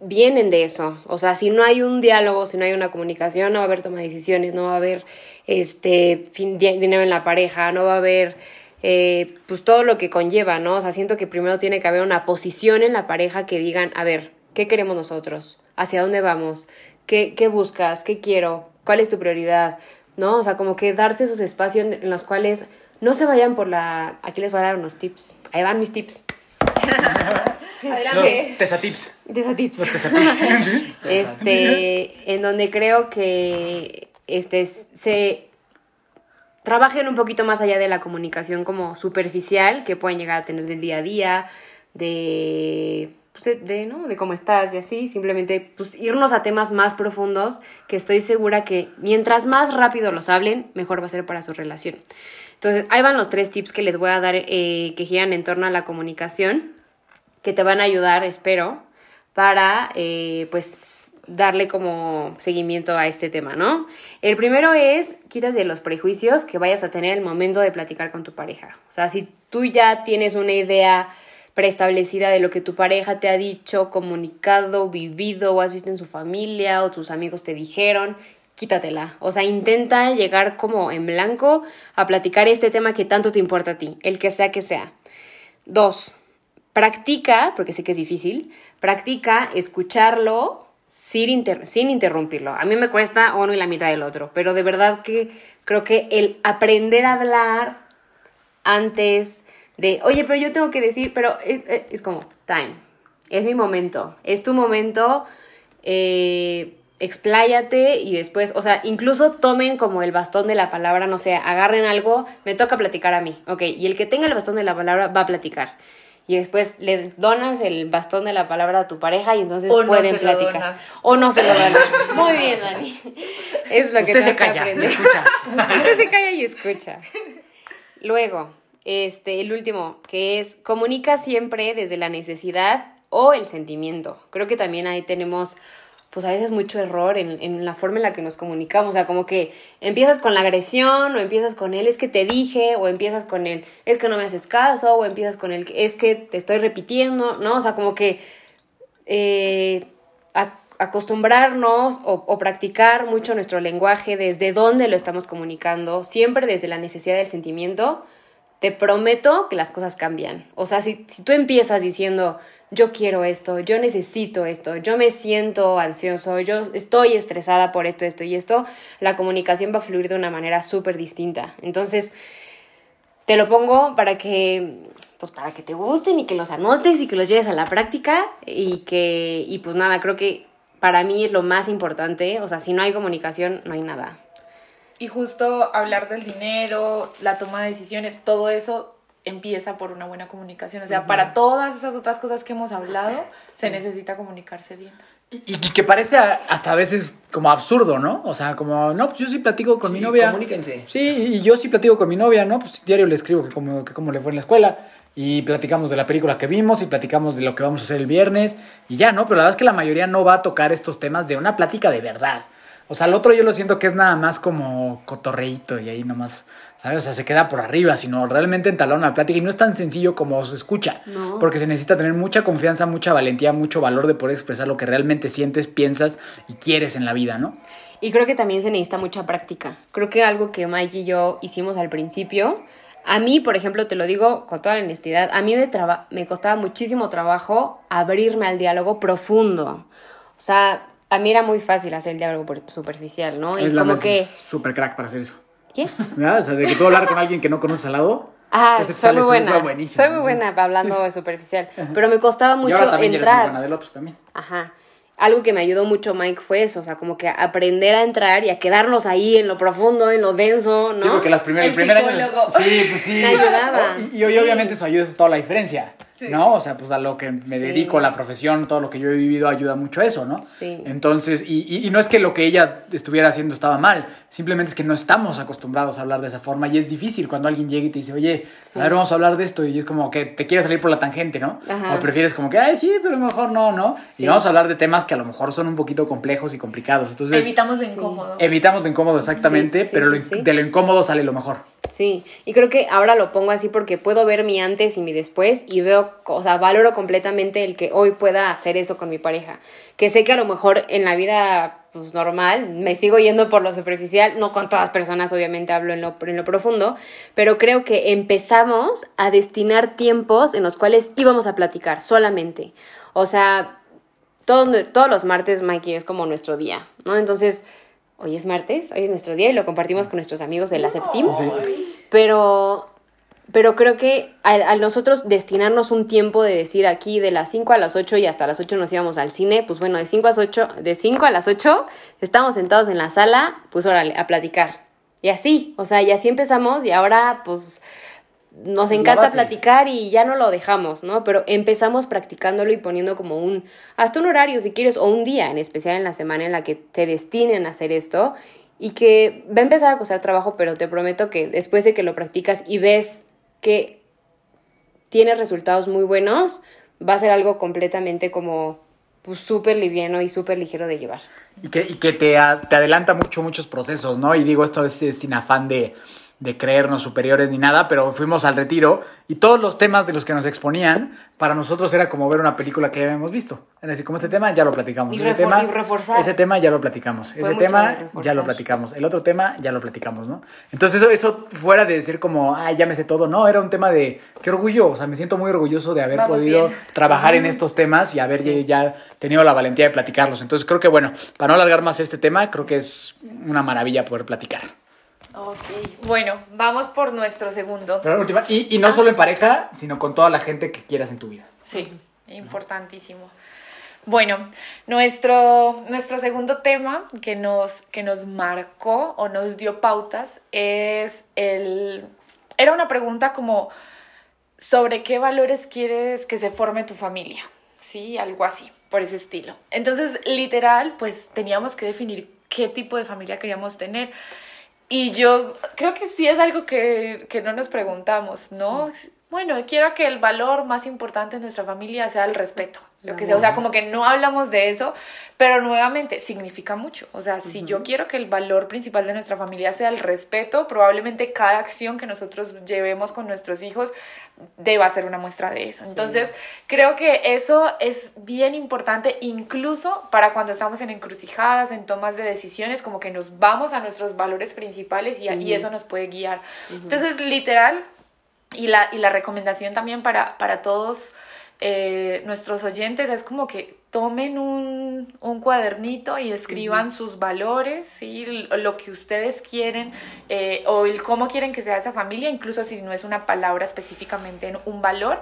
vienen de eso. O sea, si no hay un diálogo, si no hay una comunicación, no va a haber toma de decisiones, no va a haber este dinero en la pareja, no va a haber eh, pues todo lo que conlleva, ¿no? O sea, siento que primero tiene que haber una posición en la pareja que digan, a ver, ¿qué queremos nosotros? ¿Hacia dónde vamos? ¿Qué, qué buscas? ¿Qué quiero? ¿Cuál es tu prioridad? ¿No? O sea, como que darte esos espacios en los cuales no se vayan por la... Aquí les voy a dar unos tips. Ahí van mis tips. Adelante. Los tesatips. Tesatips. Los tesatips. este, en donde creo que este, se trabajen un poquito más allá de la comunicación como superficial que pueden llegar a tener del día a día, de, pues, de, ¿no? de cómo estás y así, simplemente pues, irnos a temas más profundos que estoy segura que mientras más rápido los hablen, mejor va a ser para su relación. Entonces, ahí van los tres tips que les voy a dar eh, que giran en torno a la comunicación, que te van a ayudar, espero, para, eh, pues, darle como seguimiento a este tema, ¿no? El primero es, quítate los prejuicios que vayas a tener el momento de platicar con tu pareja. O sea, si tú ya tienes una idea preestablecida de lo que tu pareja te ha dicho, comunicado, vivido o has visto en su familia o tus amigos te dijeron, quítatela. O sea, intenta llegar como en blanco a platicar este tema que tanto te importa a ti, el que sea que sea. Dos, practica, porque sé que es difícil, practica escucharlo sin, sin interrumpirlo. A mí me cuesta uno y la mitad del otro, pero de verdad que creo que el aprender a hablar antes de, oye, pero yo tengo que decir, pero es, como, time, es mi momento, es tu momento. Eh, expláyate y después, o sea, incluso tomen como el bastón de la palabra, no sé, agarren algo, me toca platicar a mí, ok, y el que tenga el bastón de la palabra va a platicar. Y después le donas el bastón de la palabra a tu pareja y entonces O no pueden se lo platicar. donas. O no se lo donas. Muy bien, Dani. Es lo que Usted se que calla, aprender. escucha. Usted se calla y escucha. Luego, este, el último, que es comunica siempre desde la necesidad o el sentimiento. Creo que también ahí tenemos, pues a veces mucho error en, en la forma en la que nos comunicamos. O sea, como que empiezas con la agresión o empiezas con él, es que te dije, o empiezas con él, es que no me haces caso, o empiezas con él, es que te estoy repitiendo, ¿no? O sea, como que eh, acostumbrarnos o, o practicar mucho nuestro lenguaje, desde dónde lo estamos comunicando, siempre desde la necesidad del sentimiento, te prometo que las cosas cambian. O sea, si, si tú empiezas diciendo, yo quiero esto, yo necesito esto, yo me siento ansioso, yo estoy estresada por esto, esto y esto, la comunicación va a fluir de una manera súper distinta. Entonces, te lo pongo para que pues para que te gusten y que los anotes y que los lleves a la práctica y que y pues nada, creo que para mí es lo más importante, o sea, si no hay comunicación no hay nada. Y justo hablar del dinero, la toma de decisiones, todo eso empieza por una buena comunicación. O sea, para todas esas otras cosas que hemos hablado, se necesita comunicarse bien. Y, y que parece a- hasta a veces como absurdo, ¿no? O sea, como, no, pues yo sí platico con mi novia. comuníquense. Sí, y yo sí platico con mi novia, ¿no? Pues diario le escribo que cómo, que cómo le fue en la escuela. Y platicamos de la película que vimos y platicamos de lo que vamos a hacer el viernes. Y ya, ¿no? Pero la verdad es que la mayoría no va a tocar estos temas de una plática de verdad. O sea, el otro yo lo siento que es nada más como cotorreíto y ahí nomás, ¿sabes? O sea, se queda por arriba, sino realmente entablar una plática y no es tan sencillo como se escucha. No. Porque se necesita tener mucha confianza, mucha valentía, mucho valor de poder expresar lo que realmente sientes, piensas y quieres en la vida, ¿no? Y creo que también se necesita mucha práctica. Creo que algo que Mike y yo hicimos al principio, a mí, por ejemplo, te lo digo con toda la honestidad, a mí me, me costaba muchísimo trabajo abrirme al diálogo profundo. O sea, a mí era muy fácil hacer el diálogo por- superficial, ¿no? Y es la como más que... súper crack para hacer eso. ¿Qué? ¿Verdad? O sea, de que tú hablar con alguien que no conoces al lado. Ah, soy muy buena. Soy muy ¿sí? buena hablando de superficial. Pero me costaba Y mucho ahora también ya eres muy entrar. buena del otro también. Ajá. Algo que me ayudó mucho Mike fue eso, o sea, como que aprender a entrar y a quedarnos ahí en lo profundo, en lo denso, ¿no? Sí, porque las primeras, el, El primer año. Sí, pues sí. Me ayudaba, Y, y hoy sí. obviamente eso ayuda, es toda la diferencia. ¿No? O sea, pues a lo que me Sí. dedico, la profesión, todo lo que yo he vivido ayuda mucho a eso, ¿no? Sí. Entonces, y, y- y no es que lo que ella estuviera haciendo estaba mal, simplemente es que no estamos acostumbrados a hablar de esa forma y es difícil cuando alguien llega y te dice, oye, Sí. a ver, vamos a hablar de esto y es como que te quieres salir por la tangente, ¿no? Ajá. O prefieres como que, ay, sí, pero mejor no, ¿no? Sí. Y vamos a hablar de temas que a lo mejor son un poquito complejos y complicados. Entonces, Evitamos lo Sí. incómodo. evitamos lo incómodo exactamente, Sí, sí, pero lo sí, in- sí. de lo incómodo sale lo mejor. Sí, y creo que ahora lo pongo así porque puedo ver mi antes y mi después y veo, o sea, valoro completamente el que hoy pueda hacer eso con mi pareja. Que sé que a lo mejor en la vida pues, normal me sigo yendo por lo superficial, no con todas personas, obviamente hablo en lo, en lo profundo, pero creo que empezamos a destinar tiempos en los cuales íbamos a platicar solamente. O sea, todos, todos los martes, Mikey, es como nuestro día, ¿no? Entonces, hoy es martes, hoy es nuestro día y lo compartimos con nuestros amigos de la Septim. Pero, pero creo que al, al nosotros destinarnos un tiempo de decir aquí de las 5 a las 8 y hasta las 8 nos íbamos al cine, pues bueno, de 5 a las 8, de 5 a las 8 estamos sentados en la sala, pues órale, a platicar. Y así, o sea, y así empezamos y ahora pues nos encanta platicar y ya no lo dejamos, ¿no? Pero empezamos practicándolo y poniendo como un, hasta un horario si quieres, o un día en especial en la semana en la que te destinen a hacer esto y que va a empezar a costar trabajo, pero te prometo que después de que lo practicas y ves que tienes resultados muy buenos, va a ser algo completamente como pues súper liviano y súper ligero de llevar. Y que, y que te, a- te adelanta mucho, muchos procesos, ¿no? Y digo, esto es, es sin afán de, de creernos superiores ni nada, pero fuimos al retiro y todos los temas de los que nos exponían, para nosotros era como ver una película que ya habíamos visto. Era decir, como este tema ya lo platicamos. Y ese, tema, y ese tema ya lo platicamos. Fue ese tema ya lo platicamos. El otro tema ya lo platicamos, ¿no? Entonces eso, eso fuera de decir como, ay, ya me sé todo, no, era un tema de, qué orgullo, o sea, me siento muy orgulloso de haber Vamos podido bien. trabajar en estos temas y haber ya- ya tenido la valentía de platicarlos. Entonces creo que, bueno, para no alargar más este tema, creo que es una maravilla poder platicar. Ok. Bueno, vamos por nuestro segundo. Pero la última, y, y no solo en pareja, sino con toda la gente que quieras en tu vida. Sí, importantísimo. Bueno, nuestro, nuestro segundo tema que nos, que nos marcó o nos dio pautas es el... Era una pregunta como sobre qué valores quieres que se forme tu familia, ¿sí? Algo así, por ese estilo. Entonces, literal, pues teníamos que definir qué tipo de familia queríamos tener. Y yo creo que sí es algo que, que no nos preguntamos, ¿no? Bueno, quiero que el valor más importante en nuestra familia sea el respeto lo que sea, o sea, como que no hablamos de eso, pero nuevamente significa mucho, o sea, si yo quiero que el valor principal de nuestra familia sea el respeto, probablemente cada acción que nosotros llevemos con nuestros hijos deba ser una muestra de eso. Entonces, creo que eso es bien importante incluso para cuando estamos en encrucijadas, en tomas de decisiones, como que nos vamos a nuestros valores principales y, y eso nos puede guiar. Entonces, literal, y la, y la recomendación también para, para todos eh, nuestros oyentes es como que tomen un, un cuadernito y escriban sus valores, ¿sí? lo que ustedes quieren eh, o el cómo quieren que sea esa familia, incluso si no es una palabra específicamente en un valor,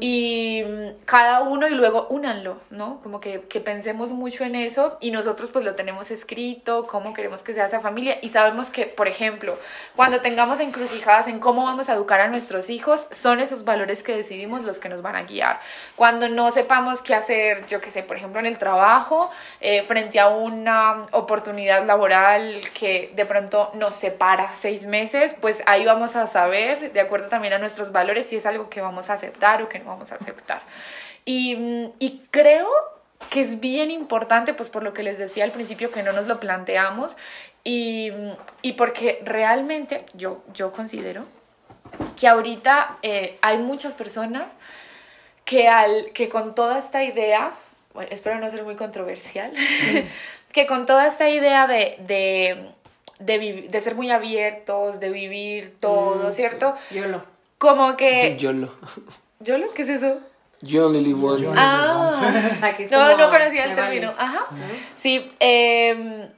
y mm, cada uno y luego únanlo, ¿no? Como que, que, pensemos mucho en eso y nosotros pues lo tenemos escrito, cómo queremos que sea esa familia y sabemos que, por ejemplo, cuando tengamos encrucijadas en cómo vamos a educar a nuestros hijos, son esos valores que decidimos los que nos van a guiar. Cuando no sepamos qué hacer, yo qué sé, por ejemplo, en el trabajo, eh, frente a una oportunidad laboral que de pronto nos separa seis meses, pues ahí vamos a saber, de acuerdo también a nuestros valores, si es algo que vamos a aceptar o que no vamos a aceptar. Y, y creo que es bien importante, pues por lo que les decía al principio, que no nos lo planteamos y, y porque realmente yo, yo considero que ahorita eh, hay muchas personas que, al, que con toda esta idea bueno, espero no ser muy controversial, que con toda esta idea de, de, de, de, ser muy abiertos, de vivir todo, mm, ¿cierto? YOLO. Como que... YOLO. ¿YOLO? ¿Qué es eso? You only live once. Ah, no, no conocía el término. Ajá. Sí, eh,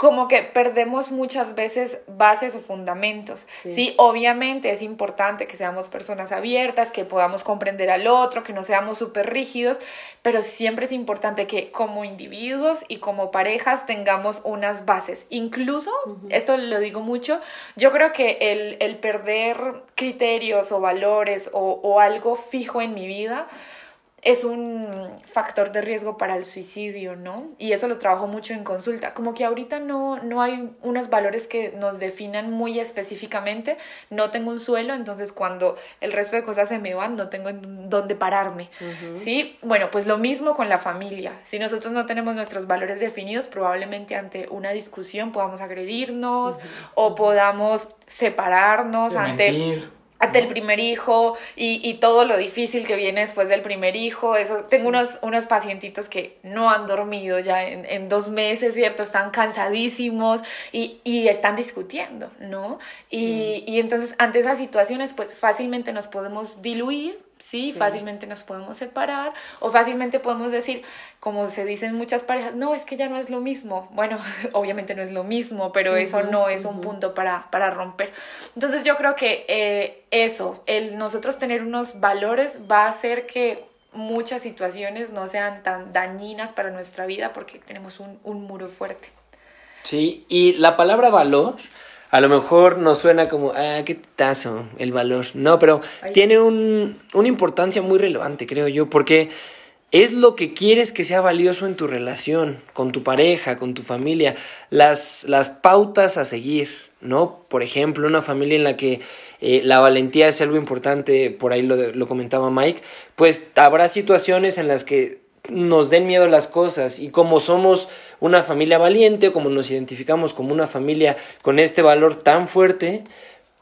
como que perdemos muchas veces bases o fundamentos. Sí. obviamente es importante que seamos personas abiertas, que podamos comprender al otro, que no seamos súper rígidos, pero siempre es importante que como individuos y como parejas tengamos unas bases. Incluso, esto lo digo mucho, yo creo que el, el perder criterios o valores o, o algo fijo en mi vida, es un factor de riesgo para el suicidio, ¿no? Y eso lo trabajo mucho en consulta. Como que ahorita no, no hay unos valores que nos definan muy específicamente. No tengo un suelo, entonces cuando el resto de cosas se me van, no tengo en dónde pararme, ¿sí? Bueno, pues lo mismo con la familia. Si nosotros no tenemos nuestros valores definidos, probablemente ante una discusión podamos agredirnos o podamos separarnos ante hasta el primer hijo y, y, todo lo difícil que viene después del primer hijo. Eso, tengo unos, unos pacientitos que no han dormido ya en, en dos meses, ¿cierto? Están cansadísimos y, y están discutiendo, ¿no? Y, y, entonces ante esas situaciones pues fácilmente nos podemos diluir ¿sí? Fácilmente nos podemos separar o fácilmente podemos decir, como se dice en muchas parejas, no, es que ya no es lo mismo. Bueno, obviamente no es lo mismo, pero eso no es un punto para, para romper. Entonces yo creo que eh, eso, el nosotros tener unos valores va a hacer que muchas situaciones no sean tan dañinas para nuestra vida porque tenemos un, un muro fuerte. Sí, y la palabra valor a lo mejor nos suena como, ah, qué tazo el valor. No, pero tiene un, una importancia muy relevante, creo yo, porque es lo que quieres que sea valioso en tu relación, con tu pareja, con tu familia, las, las pautas a seguir, ¿no? Por ejemplo, una familia en la que eh, la valentía es algo importante, por ahí lo, lo comentaba Mike, pues habrá situaciones en las que nos den miedo las cosas y como somos una familia valiente o como nos identificamos como una familia con este valor tan fuerte,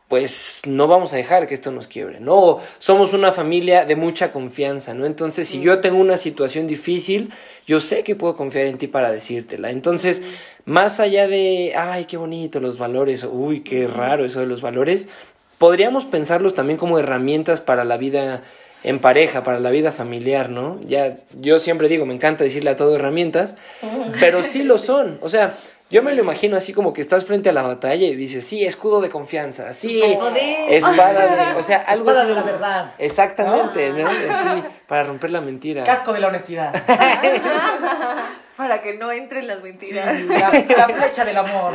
pues no vamos a dejar que esto nos quiebre, ¿no? Somos una familia de mucha confianza, ¿no? Entonces, si yo tengo una situación difícil, yo sé que puedo confiar en ti para decírtela. Entonces, más allá de, ay, qué bonito los valores, uy, qué raro eso de los valores, podríamos pensarlos también como herramientas para la vida en pareja, para la vida familiar, ¿no? Ya, yo siempre digo, me encanta decirle a todo herramientas, pero sí lo son. O sea, Yo me lo imagino así como que estás frente a la batalla y dices, sí, escudo de confianza, sí, Poder. espada de, o sea, algo Espada así de la como- verdad. Exactamente, ¿no? Sí, para romper la mentira. Casco de la honestidad. Para que no entren las mentiras. la, la flecha del amor.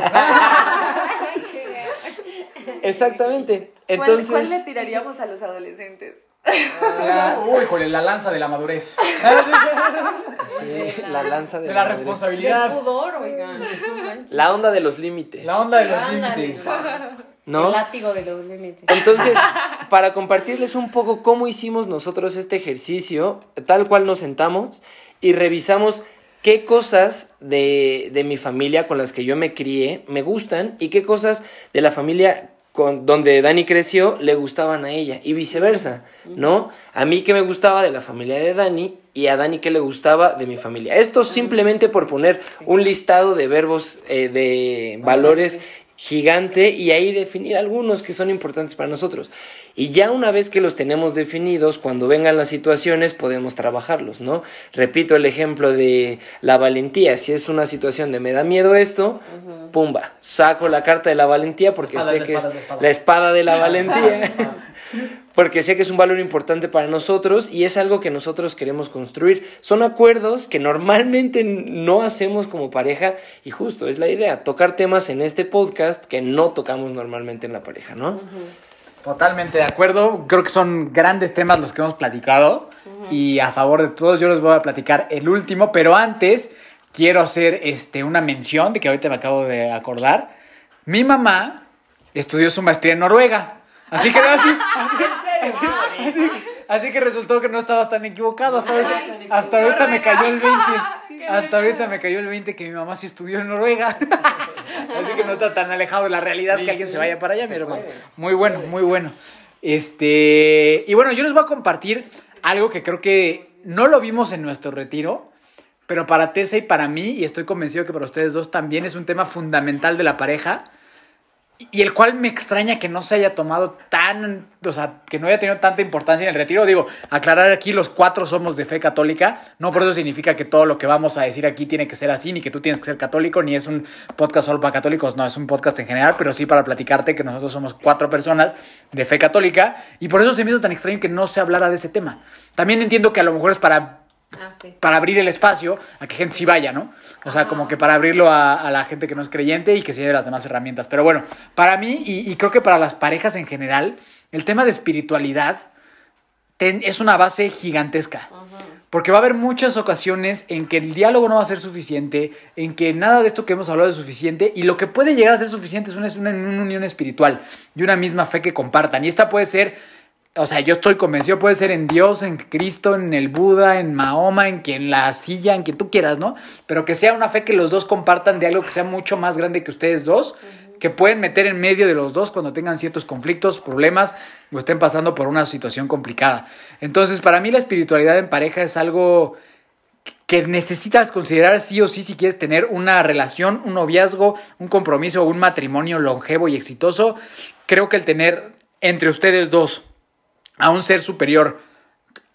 Exactamente. ¿Cuál, Entonces, cuál le tiraríamos a los adolescentes? La- Uy, con la lanza de la madurez. sí, la lanza de, De la madre. Del responsabilidad. pudor, oigan. No. La onda de los límites, La onda de los Ándale. límites. ¿no? El látigo de los límites. Entonces, para compartirles un poco cómo hicimos nosotros este ejercicio, tal cual nos sentamos y revisamos qué cosas de, de mi familia con las que yo me crié me gustan y qué cosas de la familia con, donde Dani creció le gustaban a ella y viceversa, ¿no? A mí que me gustaba de la familia de Dani y a Dani que le gustaba de mi familia. Esto simplemente por poner un listado de verbos, eh, de valores gigante y ahí definir algunos que son importantes para nosotros. Y ya una vez que los tenemos definidos, cuando vengan las situaciones podemos trabajarlos, ¿no? Repito el ejemplo de la valentía. Si es una situación de me da miedo esto, pumba, saco la carta de la valentía porque Espada, sé que es espada, la espada. la espada de la valentía. Porque sé que es un valor importante para nosotros y es algo que nosotros queremos construir. Son acuerdos que normalmente no hacemos como pareja y justo es la idea, tocar temas en este podcast que no tocamos normalmente en la pareja, ¿no? Totalmente de acuerdo. Creo que son grandes temas los que hemos platicado. Y a favor de todos, yo les voy a platicar el último. Pero antes, quiero hacer este, una mención de que ahorita me acabo de acordar. Mi mamá estudió su maestría en Noruega. Así que, así, así- así- así- así que resultó que no estabas tan equivocado. Hasta ahorita, hasta ahorita me cayó el 20. Hasta ahorita me cayó el 20 que mi mamá sí estudió en Noruega. Así que no está tan alejado de la realidad que alguien se vaya para allá, mi hermano. Muy bueno, muy bueno. Este, y bueno, yo les voy a compartir algo que creo que no lo vimos en nuestro retiro, pero para Tessa y para mí, y estoy convencido que para ustedes dos también es un tema fundamental de la pareja, y el cual me extraña que no se haya tomado tan, o sea, que no haya tenido tanta importancia en el retiro. Digo, aclarar aquí, los cuatro somos de fe católica, no por eso significa que todo lo que vamos a decir aquí tiene que ser así, ni que tú tienes que ser católico, ni es un podcast solo para católicos, no, es un podcast en general, pero sí para platicarte que nosotros somos cuatro personas de fe católica, y por eso se me hizo tan extraño que no se hablara de ese tema. También entiendo que a lo mejor es para Ah, sí. para abrir el espacio a que gente sí vaya, ¿no? O sea, como que para abrirlo a, a la gente que no es creyente y que se lleve las demás herramientas. Pero bueno, para mí y, y creo que para las parejas en general, el tema de espiritualidad ten- es una base gigantesca. Porque va a haber muchas ocasiones en que el diálogo no va a ser suficiente, en que nada de esto que hemos hablado es suficiente, y lo que puede llegar a ser suficiente es una, es una, una unión espiritual y una misma fe que compartan. Y esta puede ser o sea, yo estoy convencido, puede ser en Dios, en Cristo, en el Buda, en Mahoma, en quien la silla, en quien tú quieras, ¿no? Pero que sea una fe que los dos compartan de algo que sea mucho más grande que ustedes dos, que pueden meter en medio de los dos cuando tengan ciertos conflictos, problemas o estén pasando por una situación complicada. Entonces, para mí la espiritualidad en pareja es algo que necesitas considerar sí o sí si quieres tener una relación, un noviazgo, un compromiso o un matrimonio longevo y exitoso. Creo que el tener entre ustedes dos a un ser superior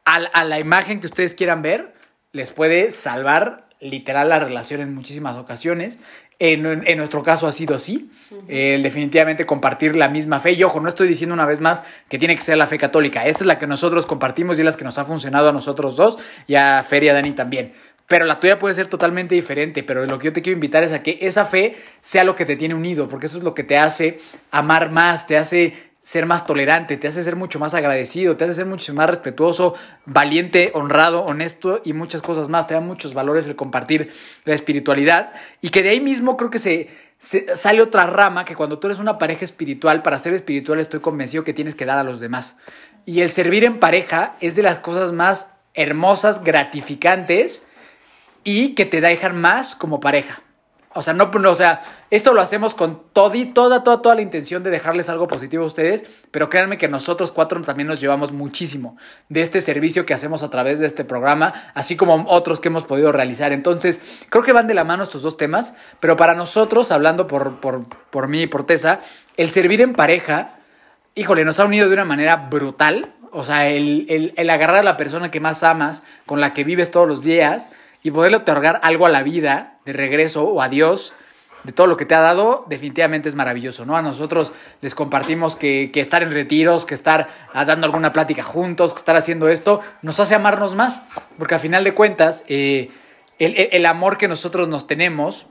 a, a la imagen que ustedes quieran ver, les puede salvar literal la relación en muchísimas ocasiones. En, en- en nuestro caso ha sido así. Definitivamente compartir la misma fe. Y ojo, no estoy diciendo una vez más que tiene que ser la fe católica. Esta es la que nosotros compartimos y es la que nos ha funcionado a nosotros dos y a Fer y a Dani también. Pero la tuya puede ser totalmente diferente. Pero lo que yo te quiero invitar es a que esa fe sea lo que te tiene unido. Porque eso es lo que te hace amar más, te hace ser más tolerante, te hace ser mucho más agradecido, te hace ser mucho más respetuoso, valiente, honrado, honesto y muchas cosas más. Te da muchos valores el compartir la espiritualidad y que de ahí mismo creo que se, sale otra rama que cuando tú eres una pareja espiritual, para ser espiritual estoy convencido que tienes que dar a los demás. Y el servir en pareja es de las cosas más hermosas, gratificantes y que te dejan más como pareja. O sea, no, o sea, esto lo hacemos con todo toda, toda, toda la intención de dejarles algo positivo a ustedes, pero créanme que nosotros cuatro también nos llevamos muchísimo de este servicio que hacemos a través de este programa, así como otros que hemos podido realizar. Entonces, creo que van de la mano estos dos temas, pero para nosotros, hablando por, por, por mí y por Tessa, el servir en pareja, híjole, nos ha unido de una manera brutal. O sea, el, el- el agarrar a la persona que más amas, con la que vives todos los días, y poderle otorgar algo a la vida de regreso o a Dios, de todo lo que te ha dado, definitivamente es maravilloso, ¿no? A nosotros les compartimos que, que estar en retiros, que estar ah, dando alguna plática juntos, que estar haciendo esto, nos hace amarnos más, porque a final de cuentas, eh, el, el- el amor que nosotros nos tenemos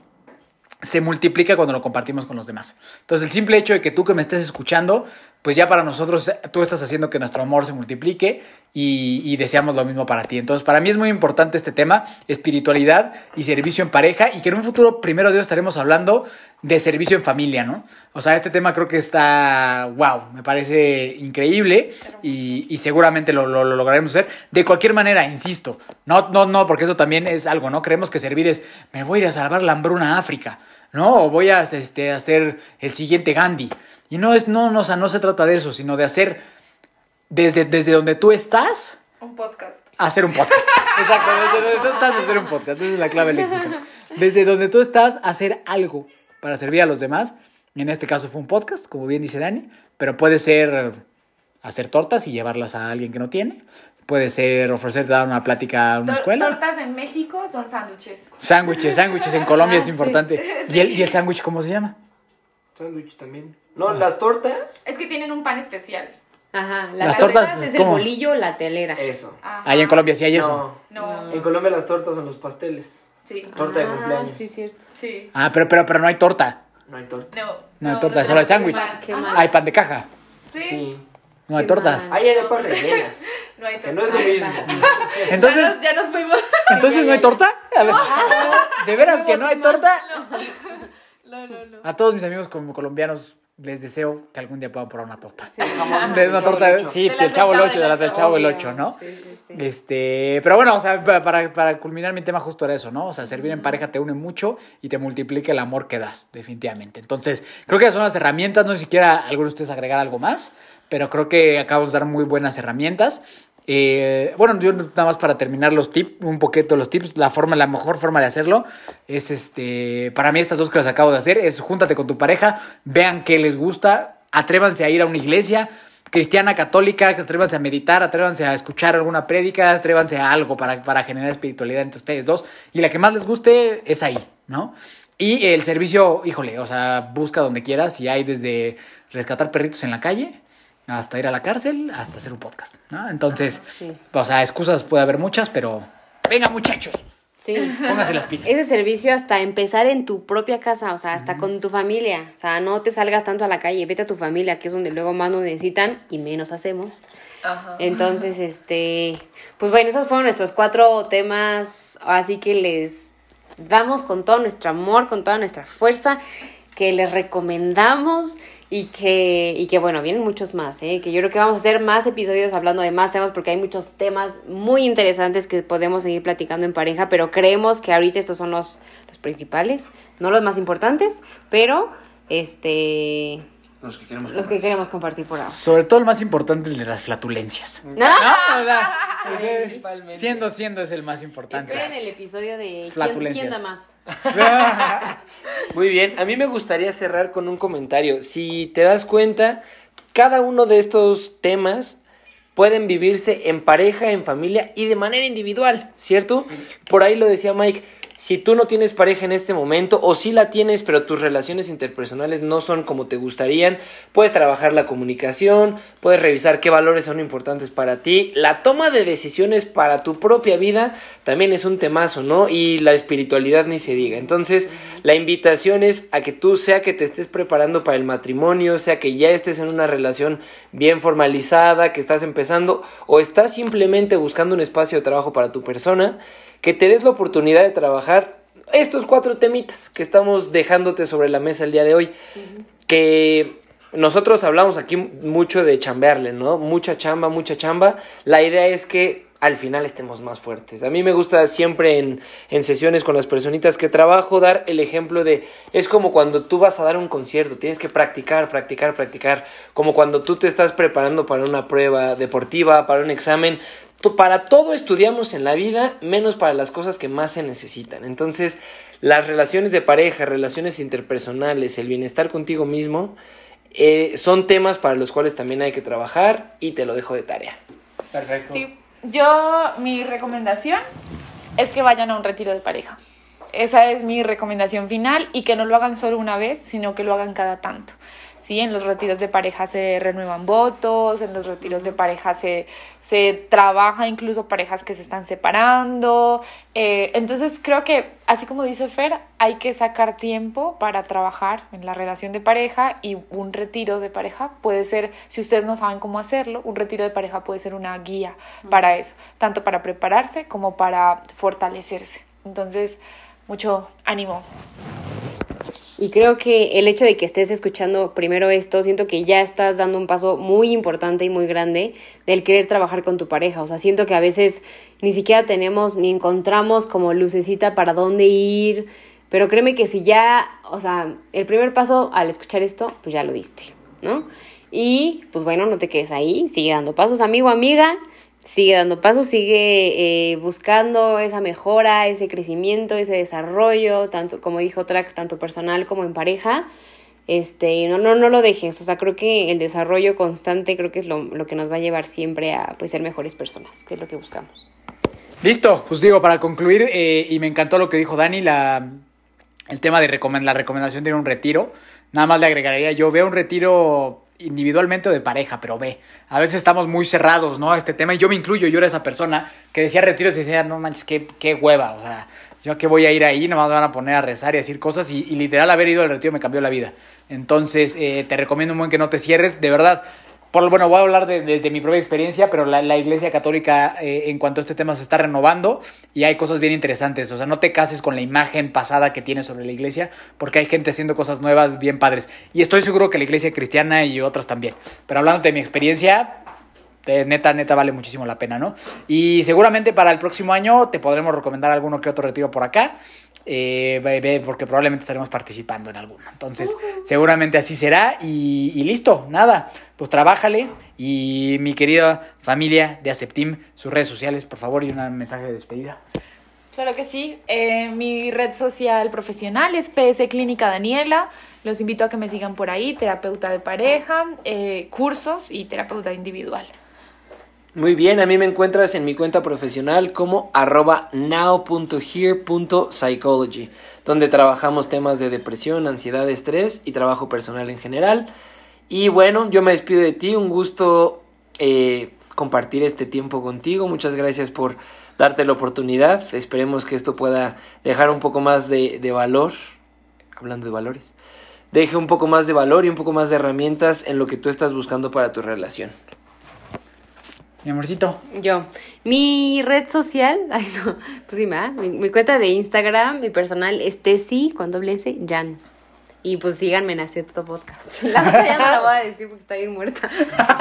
se multiplica cuando lo compartimos con los demás. Entonces, el simple hecho de que tú que me estés escuchando, pues ya para nosotros tú estás haciendo que nuestro amor se multiplique y, y deseamos lo mismo para ti. Entonces, para mí es muy importante este tema, espiritualidad y servicio en pareja, y que en un futuro, primero Dios, estaremos hablando de servicio en familia, ¿no? O sea, este tema creo que está, wow, me parece increíble y, y seguramente lo, lo- lo lograremos hacer. De cualquier manera, insisto, no, no, no, porque eso también es algo, ¿no? Creemos que servir es, me voy a ir a salvar la hambruna a África, ¿no? O voy a este, hacer el siguiente Gandhi. Y no, es, no, no, o sea, no se trata de eso, sino de hacer desde, desde donde tú estás, Un podcast. hacer un podcast. Exacto, desde donde tú estás, hacer un podcast. Esa es la clave del éxito. Desde donde tú estás, hacer algo para servir a los demás. En este caso fue un podcast, como bien dice Dani, pero puede ser hacer tortas y llevarlas a alguien que no tiene. Puede ser ofrecer dar una plática a una Tor- escuela. Tortas en México son sándwiches. Sándwiches, sándwiches en Colombia Ah, es sí. importante. ¿Y el, y el sándwich cómo se llama? Sándwich también. No, las tortas. Es que tienen un pan especial. Ajá, Las las, tortas, tortas es ¿cómo? el bolillo, la telera. Eso. Ajá. Ahí en Colombia sí hay eso. No. No. En Colombia las tortas son los pasteles. Sí. Torta de Ah, cumpleaños. Sí, cierto. Sí. Ah, pero, pero, pero no hay torta. No hay torta. No. No, hay torta, solo hay sándwich. Qué Ajá. mal. Hay pan de caja. Sí. Sí. No hay Qué tortas. mal. Hay arepas rellenas. No hay Que torta. no es lo mismo. Entonces, ya, nos, ya nos fuimos. entonces no hay torta. A ver, ¿De veras que no hay torta? No, no, no. A todos mis amigos como colombianos les deseo que algún día puedan probar una torta. Sí. De una torta, sí, De del chavo el del 8, de las del chavo el 8, ¿no? Sí, sí, sí. Este, pero bueno, o sea, pa- para, para culminar mi tema justo era eso, ¿no? O sea, servir en pareja te une mucho y te multiplica el amor que das, definitivamente. Entonces, creo que esas son las herramientas, no sé si quiera alguno de ustedes agregar algo más, pero creo que acabamos de dar muy buenas herramientas. Eh, bueno, yo nada más para terminar los tips, un poquito los tips, la forma, la mejor forma de hacerlo es este, para mí estas dos que las acabo de hacer, es júntate con tu pareja, vean qué les gusta, atrévanse a ir a una iglesia, cristiana, católica, atrévanse a meditar, atrévanse a escuchar alguna prédica, atrévanse a algo para, para generar espiritualidad entre ustedes dos. Y la que más les guste es ahí, ¿no? Y el servicio, híjole, o sea, busca donde quieras y hay desde rescatar perritos en la calle hasta ir a la cárcel, hasta hacer un podcast, ¿no? Entonces, Sí. o sea, excusas puede haber muchas, pero venga muchachos, Sí. pónganse las pilas. Ese servicio hasta empezar en tu propia casa, o sea, hasta con tu familia. O sea, no te salgas tanto a la calle, vete a tu familia, que es donde luego más nos necesitan y menos hacemos. Ajá. Entonces, este, pues bueno, esos fueron nuestros cuatro temas, así que les damos con todo nuestro amor, con toda nuestra fuerza, que les recomendamos y que, y que bueno, vienen muchos más, ¿eh? que yo creo que vamos a hacer más episodios hablando de más temas porque hay muchos temas muy interesantes que podemos seguir platicando en pareja, pero creemos que ahorita estos son los, los principales, no los más importantes, pero este, Los que queremos los que queremos compartir por ahora. Sobre todo el más importante, el de las flatulencias. No. ¿No? O sea, Principalmente. siendo, siendo es el más importante. Esperen el episodio de ¿quién, Flatulencias. quién da más? Muy bien, a mí me gustaría cerrar con un comentario. Si te das cuenta, cada uno de estos temas pueden vivirse en pareja, en familia y de manera individual, ¿cierto? Por ahí lo decía Mike, si tú no tienes pareja en este momento o si la tienes pero tus relaciones interpersonales no son como te gustarían, puedes trabajar la comunicación, puedes revisar qué valores son importantes para ti, la toma de decisiones para tu propia vida también es un temazo, ¿no? Y la espiritualidad ni se diga. Entonces, la invitación es a que tú, sea que te estés preparando para el matrimonio, sea que ya estés en una relación bien formalizada, que estás empezando, o estás simplemente buscando un espacio de trabajo para tu persona, que te des la oportunidad de trabajar estos cuatro temitas que estamos dejándote sobre la mesa el día de hoy. Que nosotros hablamos aquí mucho de chambearle, ¿no? Mucha chamba, mucha chamba. La idea es que al final estemos más fuertes. A mí me gusta siempre en, en sesiones con las personitas que trabajo dar el ejemplo de, es como cuando tú vas a dar un concierto, tienes que practicar, practicar, practicar, como cuando tú te estás preparando para una prueba deportiva, para un examen. Para todo estudiamos en la vida, menos para las cosas que más se necesitan. Entonces, las relaciones de pareja, relaciones interpersonales, el bienestar contigo mismo, eh, son temas para los cuales también hay que trabajar y te lo dejo de tarea. Perfecto. Sí, yo, mi recomendación es que vayan a un retiro de pareja. esa es mi recomendación final y que no lo hagan solo una vez, sino que lo hagan cada tanto. ¿Sí? En los retiros de pareja se renuevan votos, en los retiros de pareja se, se trabaja incluso parejas que se están separando. Eh, entonces creo que, así como dice Fer, hay que sacar tiempo para trabajar en la relación de pareja y un retiro de pareja puede ser, si ustedes no saben cómo hacerlo, un retiro de pareja puede ser una guía para eso, tanto para prepararse como para fortalecerse. Entonces, mucho ánimo. Y creo que el hecho de que estés escuchando primero esto, siento que ya estás dando un paso muy importante y muy grande del querer trabajar con tu pareja. O sea, siento que a veces ni siquiera tenemos ni encontramos como lucecita para dónde ir. Pero créeme que si ya, o sea, el primer paso al escuchar esto, pues ya lo diste, ¿no? Y pues bueno, no te quedes ahí, sigue dando pasos, amigo, amiga sigue dando pasos, sigue eh, buscando esa mejora, ese crecimiento, ese desarrollo, tanto como dijo Track, tanto personal como en pareja. Este, no, no, no lo dejes. O sea, creo que el desarrollo constante creo que es lo, lo que nos va a llevar siempre a pues, ser mejores personas, que es lo que buscamos. Listo, pues digo, para concluir, eh, y me encantó lo que dijo Dani, la, el tema de la recomendación de ir a un retiro. Nada más le agregaría, yo veo un retiro individualmente o de pareja, pero ve, a veces estamos muy cerrados, ¿no? A este tema, y yo me incluyo, yo era esa persona que decía retiros y decía, no manches, qué, qué hueva, o sea, yo a qué voy a ir ahí, nomás me van a poner a rezar y a decir cosas, y, literal haber ido al retiro me cambió la vida. Entonces, eh, te recomiendo buen que no te cierres, de verdad, por, bueno, voy a hablar desde mi propia experiencia, pero la, Iglesia Católica eh, en cuanto a este tema se está renovando y hay cosas bien interesantes. O sea, no te cases con la imagen pasada que tienes sobre la Iglesia, porque hay gente haciendo cosas nuevas bien padres. Y estoy seguro que la Iglesia cristiana y otras también. Pero hablando de mi experiencia, neta, neta vale muchísimo la pena, ¿no? Y seguramente para el próximo año te podremos recomendar alguno que otro retiro por acá. Eh, porque probablemente estaremos participando en alguno. Entonces, seguramente así será y, listo, nada, pues trabájale y mi querida familia de Aceptim, sus redes sociales, por favor, y un mensaje de despedida. Claro que sí. Eh, mi red social profesional es PS Clínica Daniela. Los invito a que me sigan por ahí, terapeuta de pareja, eh, cursos y terapeuta individual. Muy bien, a mí me encuentras en mi cuenta profesional como arroba now.here.psychology, donde trabajamos temas de depresión, ansiedad, estrés y trabajo personal en general. Y bueno, yo me despido de ti, un gusto eh, compartir este tiempo contigo, muchas gracias por darte la oportunidad, esperemos que esto pueda dejar un poco más de, de valor, hablando de valores, deje un poco más de valor y un poco más de herramientas en lo que tú estás buscando para tu relación. Mi amorcito. Yo. Mi red social, ay no, pues sí, mi, mi, cuenta de Instagram, mi personal es Tessy, con doble S, Jan. Y pues síganme en Acepto Podcast. La verdad ya no la voy a decir porque está bien muerta.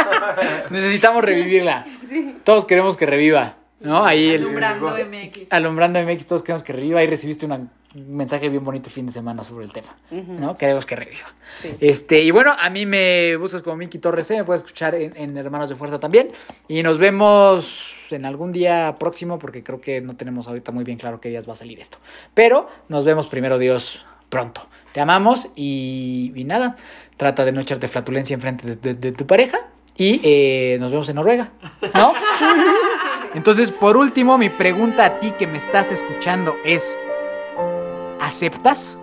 Necesitamos revivirla. Sí. Todos queremos que reviva. ¿No? Ahí Alumbrando MX. Alumbrando MX, todos queremos que reviva. Ahí recibiste una un mensaje bien bonito fin de semana sobre el tema, ¿no? Queremos que reviva. Este, y bueno, a mí me buscas como Miki Torres, me puedes escuchar en, Hermanos de Fuerza también. Y nos vemos en algún día próximo, porque creo que no tenemos ahorita muy bien claro qué días va a salir esto. Pero nos vemos primero Dios pronto. Te amamos y, nada, trata de no echarte flatulencia enfrente de, de, tu pareja. Y eh, nos vemos en Noruega, ¿no? Entonces, por último, mi pregunta a ti que me estás escuchando es, ¿Aceptas?